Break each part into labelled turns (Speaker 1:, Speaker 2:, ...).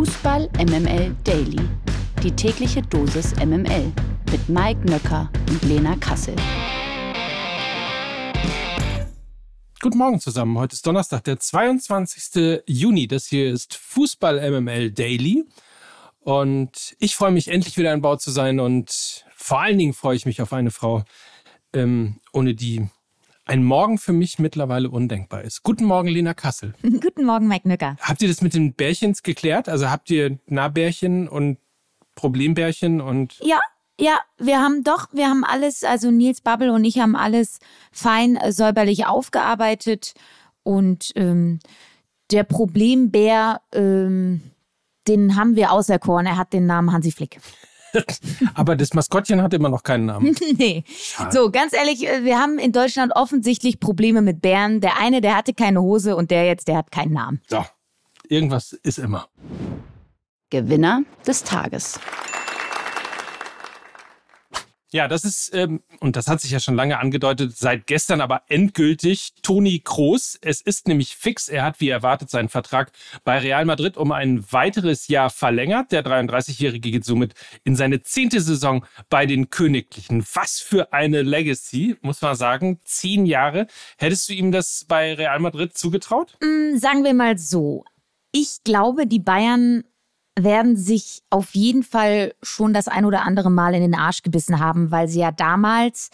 Speaker 1: Fußball MML Daily. Die tägliche Dosis MML mit Mike Nöcker und Lena Kassel.
Speaker 2: Guten Morgen zusammen. Heute ist Donnerstag, der 22. Juni. Das hier ist Fußball MML Daily. Und ich freue mich endlich wieder an Bord zu sein und vor allen Dingen freue ich mich auf eine Frau, ähm, ohne die ein Morgen für mich mittlerweile undenkbar ist. Guten Morgen, Lena Kassel.
Speaker 3: Guten Morgen, Mike Nücker.
Speaker 2: Habt ihr das mit den Bärchens geklärt? Also habt ihr Nahbärchen und Problembärchen und.
Speaker 3: Ja, ja, wir haben doch, wir haben alles, also Nils Babbel und ich haben alles fein äh, säuberlich aufgearbeitet und ähm, der Problembär, ähm, den haben wir auserkoren. Er hat den Namen Hansi Flick.
Speaker 2: Aber das Maskottchen hat immer noch keinen Namen.
Speaker 3: nee. Schade. So, ganz ehrlich, äh, wir haben in Deutschland offensichtlich Probleme mit Bären. Der eine, der hatte keine Hose und der jetzt, der hat keinen Namen.
Speaker 2: So, irgendwas ist immer.
Speaker 1: Gewinner des Tages.
Speaker 2: Ja, das ist, ähm, und das hat sich ja schon lange angedeutet, seit gestern aber endgültig Toni Kroos. Es ist nämlich fix. Er hat, wie erwartet, seinen Vertrag bei Real Madrid um ein weiteres Jahr verlängert. Der 33-Jährige geht somit in seine zehnte Saison bei den Königlichen. Was für eine Legacy, muss man sagen. Zehn Jahre. Hättest du ihm das bei Real Madrid zugetraut?
Speaker 3: Mm, sagen wir mal so. Ich glaube, die Bayern werden sich auf jeden Fall schon das ein oder andere Mal in den Arsch gebissen haben, weil sie ja damals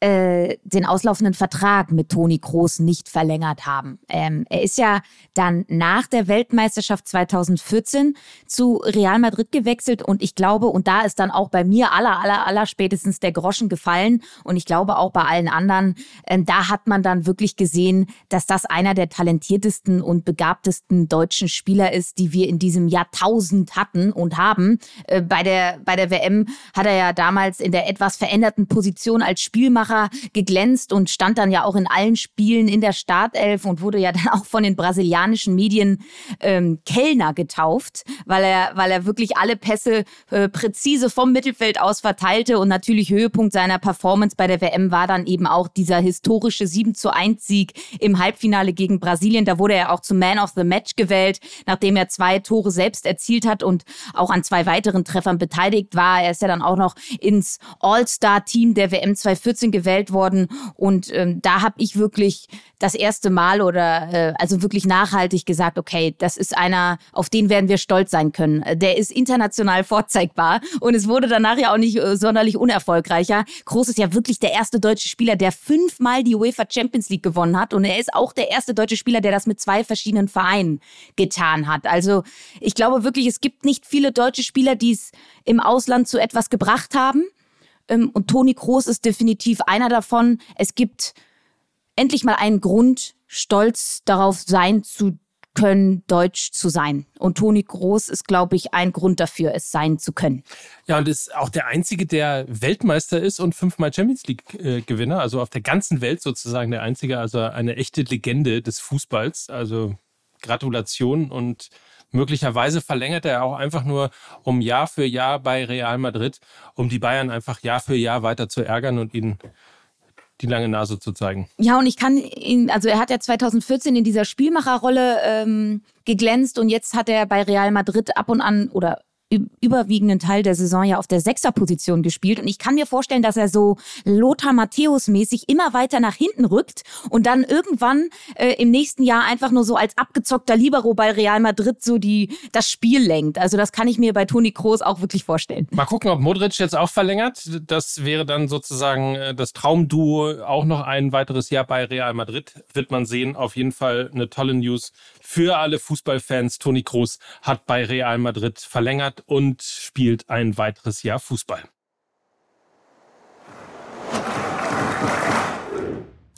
Speaker 3: äh, den auslaufenden Vertrag mit Toni Kroos nicht verlängert haben. Ähm, er ist ja dann nach der Weltmeisterschaft 2014 zu Real Madrid gewechselt und ich glaube, und da ist dann auch bei mir aller, aller, aller spätestens der Groschen gefallen und ich glaube auch bei allen anderen, äh, da hat man dann wirklich gesehen, dass das einer der talentiertesten und begabtesten deutschen Spieler ist, die wir in diesem Jahrtausend Jugend hatten und haben. Äh, bei, der, bei der WM hat er ja damals in der etwas veränderten Position als Spielmacher geglänzt und stand dann ja auch in allen Spielen in der Startelf und wurde ja dann auch von den brasilianischen Medien ähm, Kellner getauft, weil er, weil er wirklich alle Pässe äh, präzise vom Mittelfeld aus verteilte und natürlich Höhepunkt seiner Performance bei der WM war dann eben auch dieser historische 7 zu 1 Sieg im Halbfinale gegen Brasilien. Da wurde er auch zum Man of the Match gewählt, nachdem er zwei Tore selbst erzielt hat und auch an zwei weiteren Treffern beteiligt war. Er ist ja dann auch noch ins All-Star-Team der WM 2014 gewählt worden. Und ähm, da habe ich wirklich das erste Mal oder äh, also wirklich nachhaltig gesagt, okay, das ist einer, auf den werden wir stolz sein können. Der ist international vorzeigbar und es wurde danach ja auch nicht äh, sonderlich unerfolgreicher. Groß ist ja wirklich der erste deutsche Spieler, der fünfmal die UEFA Champions League gewonnen hat und er ist auch der erste deutsche Spieler, der das mit zwei verschiedenen Vereinen getan hat. Also ich glaube wirklich, es gibt nicht viele deutsche Spieler, die es im Ausland zu etwas gebracht haben. Ähm, und Toni Kroos ist definitiv einer davon. Es gibt endlich mal einen Grund, stolz darauf sein zu können, deutsch zu sein. Und Toni Groß ist, glaube ich, ein Grund dafür, es sein zu können.
Speaker 2: Ja, und ist auch der Einzige, der Weltmeister ist und fünfmal Champions League-Gewinner. Also auf der ganzen Welt sozusagen der Einzige. Also eine echte Legende des Fußballs. Also Gratulation und möglicherweise verlängert er auch einfach nur um Jahr für Jahr bei Real Madrid, um die Bayern einfach Jahr für Jahr weiter zu ärgern und ihnen die lange Nase zu zeigen.
Speaker 3: Ja, und ich kann ihn, also er hat ja 2014 in dieser Spielmacherrolle ähm, geglänzt und jetzt hat er bei Real Madrid ab und an oder überwiegenden Teil der Saison ja auf der Sechserposition gespielt. Und ich kann mir vorstellen, dass er so Lothar Matthäus-mäßig immer weiter nach hinten rückt und dann irgendwann äh, im nächsten Jahr einfach nur so als abgezockter Libero bei Real Madrid so die, das Spiel lenkt. Also das kann ich mir bei Toni Kroos auch wirklich vorstellen.
Speaker 2: Mal gucken, ob Modric jetzt auch verlängert. Das wäre dann sozusagen äh, das Traumduo auch noch ein weiteres Jahr bei Real Madrid. Wird man sehen. Auf jeden Fall eine tolle News für alle Fußballfans. Toni Kroos hat bei Real Madrid verlängert und spielt ein weiteres Jahr Fußball.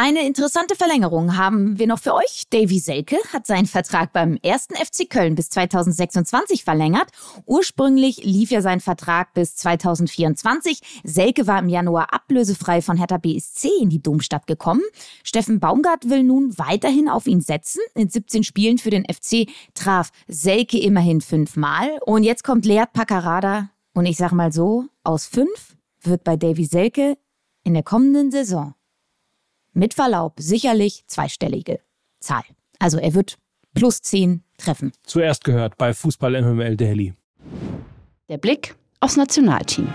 Speaker 3: Eine interessante Verlängerung haben wir noch für euch. Davy Selke hat seinen Vertrag beim ersten FC Köln bis 2026 verlängert. Ursprünglich lief ja sein Vertrag bis 2024. Selke war im Januar ablösefrei von Hertha BSC in die Domstadt gekommen. Steffen Baumgart will nun weiterhin auf ihn setzen. In 17 Spielen für den FC traf Selke immerhin fünfmal. Und jetzt kommt Leat Paccarada. Und ich sag mal so, aus fünf wird bei Davy Selke in der kommenden Saison mit Verlaub sicherlich zweistellige Zahl. Also er wird plus 10 treffen.
Speaker 2: Zuerst gehört bei Fußball MML Daily.
Speaker 1: Der Blick aufs Nationalteam.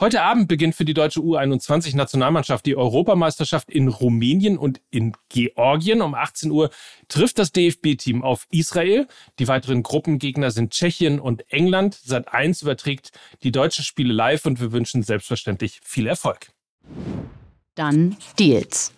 Speaker 2: Heute Abend beginnt für die deutsche U21-Nationalmannschaft die Europameisterschaft in Rumänien und in Georgien. Um 18 Uhr trifft das DFB-Team auf Israel. Die weiteren Gruppengegner sind Tschechien und England. Seit 1 überträgt die deutschen Spiele live und wir wünschen selbstverständlich viel Erfolg.
Speaker 1: Dann Deals.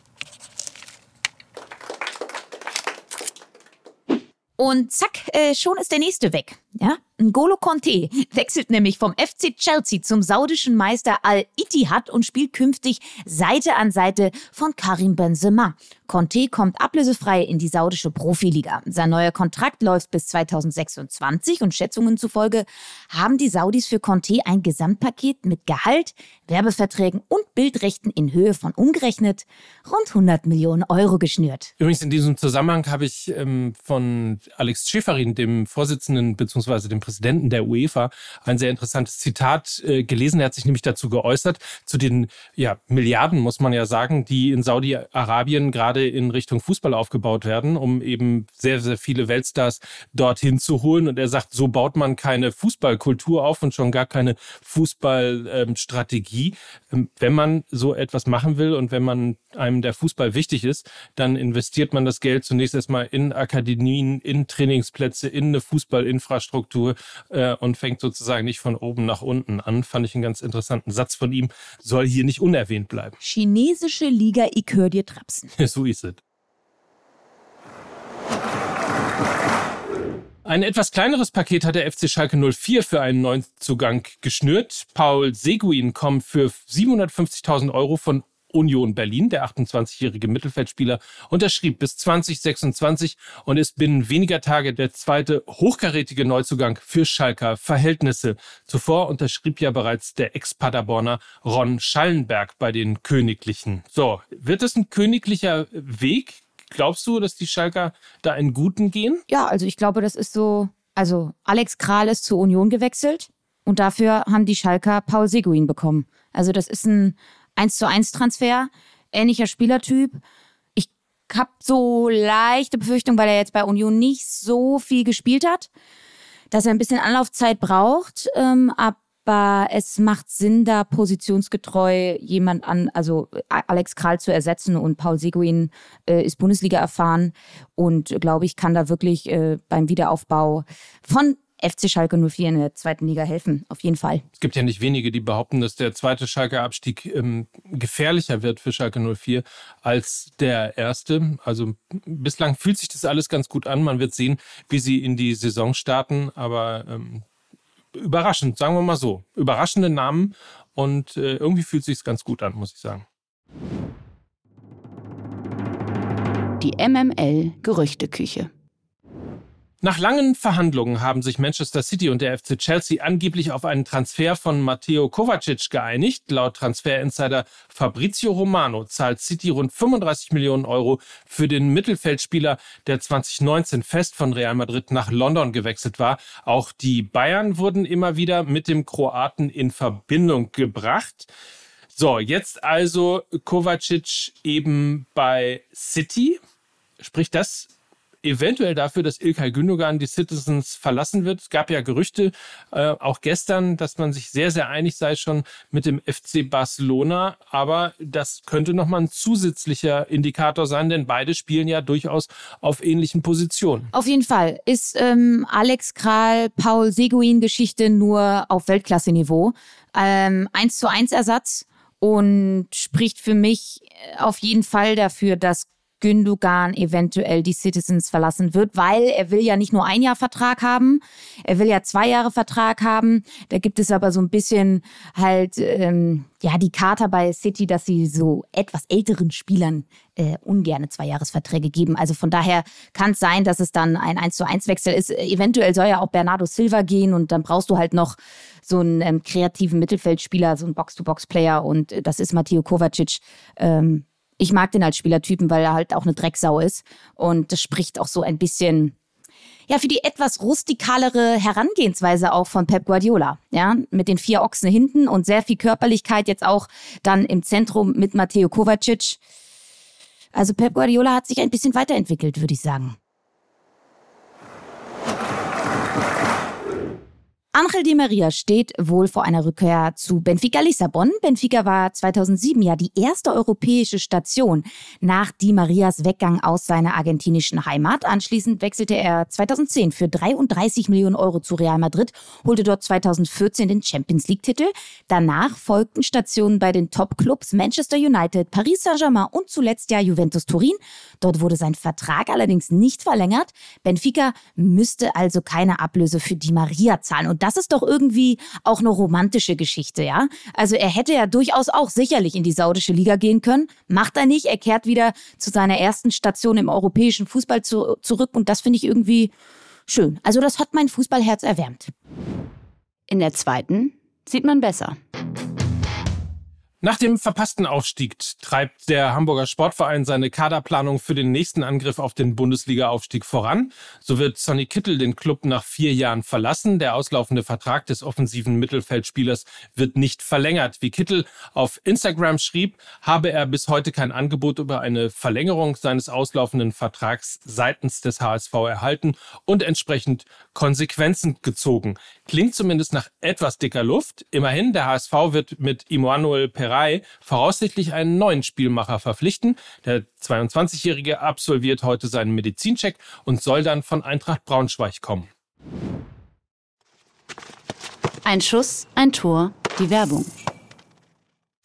Speaker 3: Und zack, äh, schon ist der nächste weg. Ja? N'Golo Conte wechselt nämlich vom FC Chelsea zum saudischen Meister Al-Ittihad und spielt künftig Seite an Seite von Karim Benzema. Conte kommt ablösefrei in die saudische Profiliga. Sein neuer Kontrakt läuft bis 2026 und Schätzungen zufolge haben die Saudis für Conte ein Gesamtpaket mit Gehalt, Werbeverträgen und Bildrechten in Höhe von umgerechnet rund 100 Millionen Euro geschnürt.
Speaker 2: Übrigens in diesem Zusammenhang habe ich ähm, von Alex Schäferin, dem Vorsitzenden bzw. dem Präsidenten der UEFA, ein sehr interessantes Zitat äh, gelesen. Er hat sich nämlich dazu geäußert, zu den ja, Milliarden, muss man ja sagen, die in Saudi-Arabien gerade in Richtung Fußball aufgebaut werden, um eben sehr, sehr viele Weltstars dorthin zu holen. Und er sagt, so baut man keine Fußballkultur auf und schon gar keine Fußballstrategie. Ähm, wenn man so etwas machen will und wenn man einem der Fußball wichtig ist, dann investiert man das Geld zunächst erstmal in Akademien, in Trainingsplätze, in eine Fußballinfrastruktur äh, und fängt sozusagen nicht von oben nach unten an. Fand ich einen ganz interessanten Satz von ihm. Soll hier nicht unerwähnt bleiben.
Speaker 3: Chinesische Liga, ich hör dir trapsen.
Speaker 2: so es. Ein etwas kleineres Paket hat der FC Schalke 04 für einen Neuzugang geschnürt. Paul Seguin kommt für 750.000 Euro von Union Berlin. Der 28-jährige Mittelfeldspieler unterschrieb bis 2026 und ist binnen weniger Tage der zweite hochkarätige Neuzugang für Schalker Verhältnisse. Zuvor unterschrieb ja bereits der Ex-Paderborner Ron Schallenberg bei den Königlichen. So, wird es ein königlicher Weg? Glaubst du, dass die Schalker da einen guten gehen?
Speaker 3: Ja, also ich glaube, das ist so. Also Alex Kral ist zur Union gewechselt und dafür haben die Schalker Paul Seguin bekommen. Also das ist ein 1 zu 1 Transfer, ähnlicher Spielertyp. Ich habe so leichte Befürchtung, weil er jetzt bei Union nicht so viel gespielt hat, dass er ein bisschen Anlaufzeit braucht. Ähm, aber es macht Sinn, da positionsgetreu jemand an, also Alex Kral zu ersetzen und Paul Seguin äh, ist Bundesliga erfahren und glaube ich, kann da wirklich äh, beim Wiederaufbau von FC Schalke 04 in der zweiten Liga helfen, auf jeden Fall.
Speaker 2: Es gibt ja nicht wenige, die behaupten, dass der zweite Schalke-Abstieg ähm, gefährlicher wird für Schalke 04 als der erste. Also bislang fühlt sich das alles ganz gut an. Man wird sehen, wie sie in die Saison starten, aber ähm, überraschend, sagen wir mal so. Überraschende Namen und äh, irgendwie fühlt es sich ganz gut an, muss ich sagen.
Speaker 1: Die MML Gerüchteküche.
Speaker 2: Nach langen Verhandlungen haben sich Manchester City und der FC Chelsea angeblich auf einen Transfer von Matteo Kovacic geeinigt. Laut Transferinsider Fabrizio Romano zahlt City rund 35 Millionen Euro für den Mittelfeldspieler, der 2019 fest von Real Madrid nach London gewechselt war. Auch die Bayern wurden immer wieder mit dem Kroaten in Verbindung gebracht. So, jetzt also Kovacic eben bei City. Spricht das eventuell dafür, dass Ilkay Gündogan die Citizens verlassen wird. Es gab ja Gerüchte, äh, auch gestern, dass man sich sehr, sehr einig sei schon mit dem FC Barcelona. Aber das könnte nochmal ein zusätzlicher Indikator sein, denn beide spielen ja durchaus auf ähnlichen Positionen.
Speaker 3: Auf jeden Fall ist ähm, Alex Kral, Paul Seguin Geschichte nur auf Weltklasse-Niveau. Ähm, 1 zu 1 Ersatz und spricht für mich auf jeden Fall dafür, dass Gündogan eventuell die Citizens verlassen wird, weil er will ja nicht nur ein Jahr Vertrag haben, er will ja zwei Jahre Vertrag haben. Da gibt es aber so ein bisschen halt ähm, ja die Charta bei City, dass sie so etwas älteren Spielern äh, ungerne Zweijahresverträge geben. Also von daher kann es sein, dass es dann ein 1 zu 1 Wechsel ist. Eventuell soll ja auch Bernardo Silva gehen und dann brauchst du halt noch so einen ähm, kreativen Mittelfeldspieler, so einen Box-to-Box-Player und äh, das ist Matteo Kovacic. Ähm, ich mag den als Spielertypen, weil er halt auch eine Drecksau ist. Und das spricht auch so ein bisschen ja, für die etwas rustikalere Herangehensweise auch von Pep Guardiola. Ja, mit den vier Ochsen hinten und sehr viel Körperlichkeit jetzt auch dann im Zentrum mit Matteo Kovacic. Also Pep Guardiola hat sich ein bisschen weiterentwickelt, würde ich sagen. Angel Di Maria steht wohl vor einer Rückkehr zu Benfica Lissabon. Benfica war 2007 ja die erste europäische Station nach Di Marias Weggang aus seiner argentinischen Heimat. Anschließend wechselte er 2010 für 33 Millionen Euro zu Real Madrid, holte dort 2014 den Champions League-Titel. Danach folgten Stationen bei den Top-Clubs Manchester United, Paris Saint-Germain und zuletzt ja Juventus Turin. Dort wurde sein Vertrag allerdings nicht verlängert. Benfica müsste also keine Ablöse für Di Maria zahlen. Und das ist doch irgendwie auch eine romantische Geschichte, ja? Also er hätte ja durchaus auch sicherlich in die saudische Liga gehen können. Macht er nicht. Er kehrt wieder zu seiner ersten Station im europäischen Fußball zu, zurück und das finde ich irgendwie schön. Also das hat mein Fußballherz erwärmt.
Speaker 1: In der zweiten sieht man besser.
Speaker 2: Nach dem verpassten Aufstieg treibt der Hamburger Sportverein seine Kaderplanung für den nächsten Angriff auf den Bundesliga-Aufstieg voran. So wird Sonny Kittel den Club nach vier Jahren verlassen. Der auslaufende Vertrag des offensiven Mittelfeldspielers wird nicht verlängert. Wie Kittel auf Instagram schrieb, habe er bis heute kein Angebot über eine Verlängerung seines auslaufenden Vertrags seitens des HSV erhalten und entsprechend Konsequenzen gezogen. Klingt zumindest nach etwas dicker Luft. Immerhin, der HSV wird mit Immanuel Pereira Bäckerei voraussichtlich einen neuen Spielmacher verpflichten. Der 22-Jährige absolviert heute seinen Medizincheck und soll dann von Eintracht Braunschweig kommen.
Speaker 1: Ein Schuss, ein Tor, die Werbung.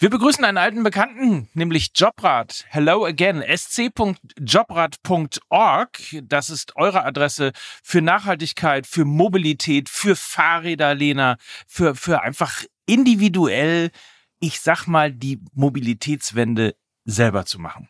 Speaker 4: Wir begrüßen einen alten Bekannten, nämlich Jobrad. Hello again, sc.jobrad.org. Das ist eure Adresse für Nachhaltigkeit, für Mobilität, für Fahrräder, Lena, für, für einfach individuell ich sag mal, die Mobilitätswende selber zu machen.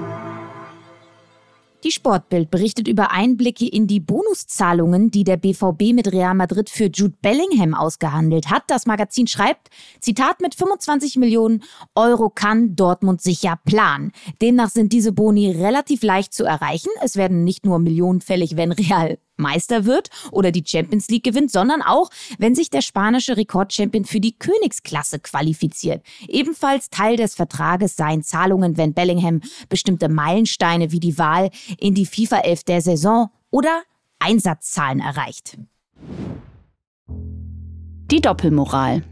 Speaker 3: Die Sportbild berichtet über Einblicke in die Bonuszahlungen, die der BVB mit Real Madrid für Jude Bellingham ausgehandelt hat. Das Magazin schreibt, Zitat, mit 25 Millionen Euro kann Dortmund sicher planen. Demnach sind diese Boni relativ leicht zu erreichen. Es werden nicht nur Millionen fällig, wenn Real Meister wird oder die Champions League gewinnt, sondern auch, wenn sich der spanische Rekordchampion für die Königsklasse qualifiziert. Ebenfalls Teil des Vertrages seien Zahlungen, wenn Bellingham bestimmte Meilensteine wie die Wahl in die FIFA 11 der Saison oder Einsatzzahlen erreicht.
Speaker 1: Die Doppelmoral.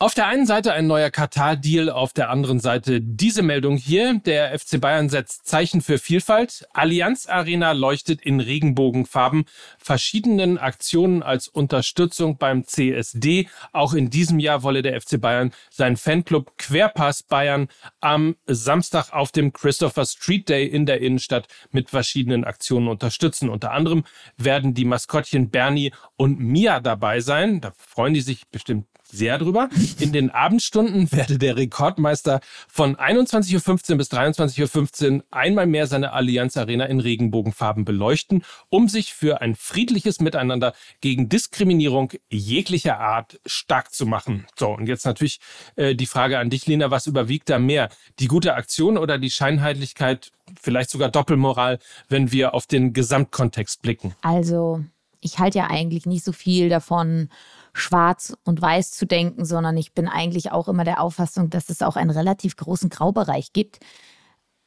Speaker 2: Auf der einen Seite ein neuer Katar-Deal, auf der anderen Seite diese Meldung hier. Der FC Bayern setzt Zeichen für Vielfalt. Allianz Arena leuchtet in Regenbogenfarben, verschiedenen Aktionen als Unterstützung beim CSD. Auch in diesem Jahr wolle der FC Bayern seinen Fanclub Querpass Bayern am Samstag auf dem Christopher Street Day in der Innenstadt mit verschiedenen Aktionen unterstützen. Unter anderem werden die Maskottchen Bernie und Mia dabei sein. Da freuen die sich bestimmt sehr drüber. In den Abendstunden werde der Rekordmeister von 21.15 Uhr bis 23.15 Uhr einmal mehr seine Allianz Arena in Regenbogenfarben beleuchten, um sich für ein friedliches Miteinander gegen Diskriminierung jeglicher Art stark zu machen. So, und jetzt natürlich äh, die Frage an dich, Lena, was überwiegt da mehr? Die gute Aktion oder die Scheinheitlichkeit, vielleicht sogar Doppelmoral, wenn wir auf den Gesamtkontext blicken?
Speaker 3: Also, ich halte ja eigentlich nicht so viel davon, schwarz und weiß zu denken, sondern ich bin eigentlich auch immer der Auffassung, dass es auch einen relativ großen Graubereich gibt.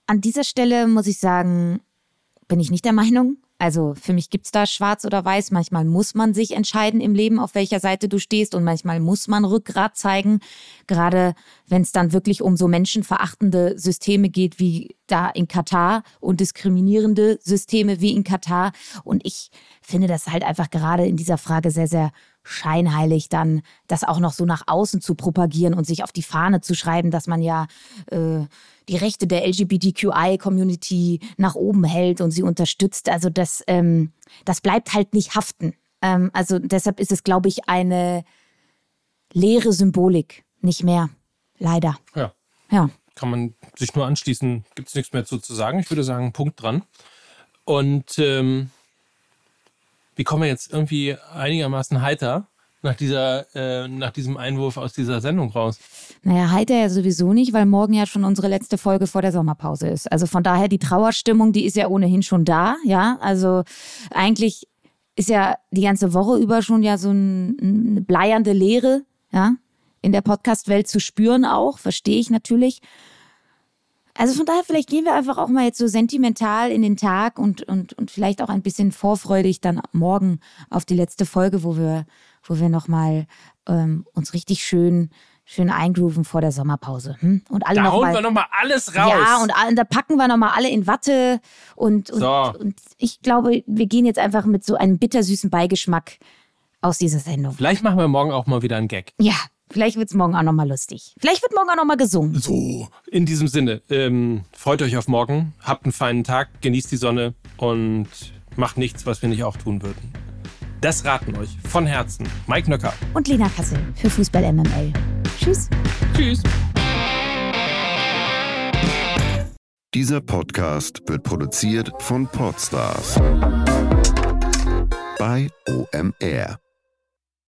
Speaker 3: An dieser Stelle muss ich sagen, bin ich nicht der Meinung. Also für mich gibt es da schwarz oder weiß. Manchmal muss man sich entscheiden im Leben, auf welcher Seite du stehst und manchmal muss man Rückgrat zeigen. Gerade wenn es dann wirklich um so menschenverachtende Systeme geht wie da in Katar und diskriminierende Systeme wie in Katar. Und ich finde das halt einfach gerade in dieser Frage sehr, sehr scheinheilig, dann das auch noch so nach außen zu propagieren und sich auf die Fahne zu schreiben, dass man ja äh, die Rechte der LGBTQI-Community nach oben hält und sie unterstützt. Also das, ähm, das bleibt halt nicht haften. Ähm, also deshalb ist es, glaube ich, eine leere Symbolik, nicht mehr. Leider.
Speaker 2: Ja.
Speaker 3: Ja.
Speaker 2: Kann man sich nur anschließen, gibt es nichts mehr zu, zu sagen. Ich würde sagen, Punkt dran. Und ähm, wie kommen jetzt irgendwie einigermaßen heiter nach, dieser, äh, nach diesem Einwurf aus dieser Sendung raus?
Speaker 3: Naja, heiter ja sowieso nicht, weil morgen ja schon unsere letzte Folge vor der Sommerpause ist. Also von daher, die Trauerstimmung, die ist ja ohnehin schon da, ja. Also eigentlich ist ja die ganze Woche über schon ja so ein, eine bleiernde Leere, ja, in der Podcast-Welt zu spüren auch, verstehe ich natürlich. Also von daher, vielleicht gehen wir einfach auch mal jetzt so sentimental in den Tag und, und, und vielleicht auch ein bisschen vorfreudig dann morgen auf die letzte Folge, wo wir, wo wir nochmal ähm, uns richtig schön schön eingrooven vor der Sommerpause. Hm? Und alle
Speaker 2: da
Speaker 3: noch
Speaker 2: hauen
Speaker 3: mal,
Speaker 2: wir nochmal alles raus.
Speaker 3: Ja, und, und da packen wir nochmal alle in Watte. Und, und,
Speaker 2: So.
Speaker 3: und ich glaube, wir gehen jetzt einfach mit so einem bittersüßen Beigeschmack aus dieser Sendung.
Speaker 2: Vielleicht machen wir morgen auch mal wieder einen Gag.
Speaker 3: Ja, vielleicht wird es morgen auch nochmal lustig. Vielleicht wird morgen auch nochmal gesungen.
Speaker 2: So. In diesem Sinne, ähm, freut euch auf morgen, habt einen feinen Tag, genießt die Sonne und macht nichts, was wir nicht auch tun würden. Das raten euch von Herzen Mike Nöcker.
Speaker 3: Und Lena Kassel für Fußball MML. Tschüss.
Speaker 2: Tschüss.
Speaker 5: Dieser Podcast wird produziert von Podstars bei OMR.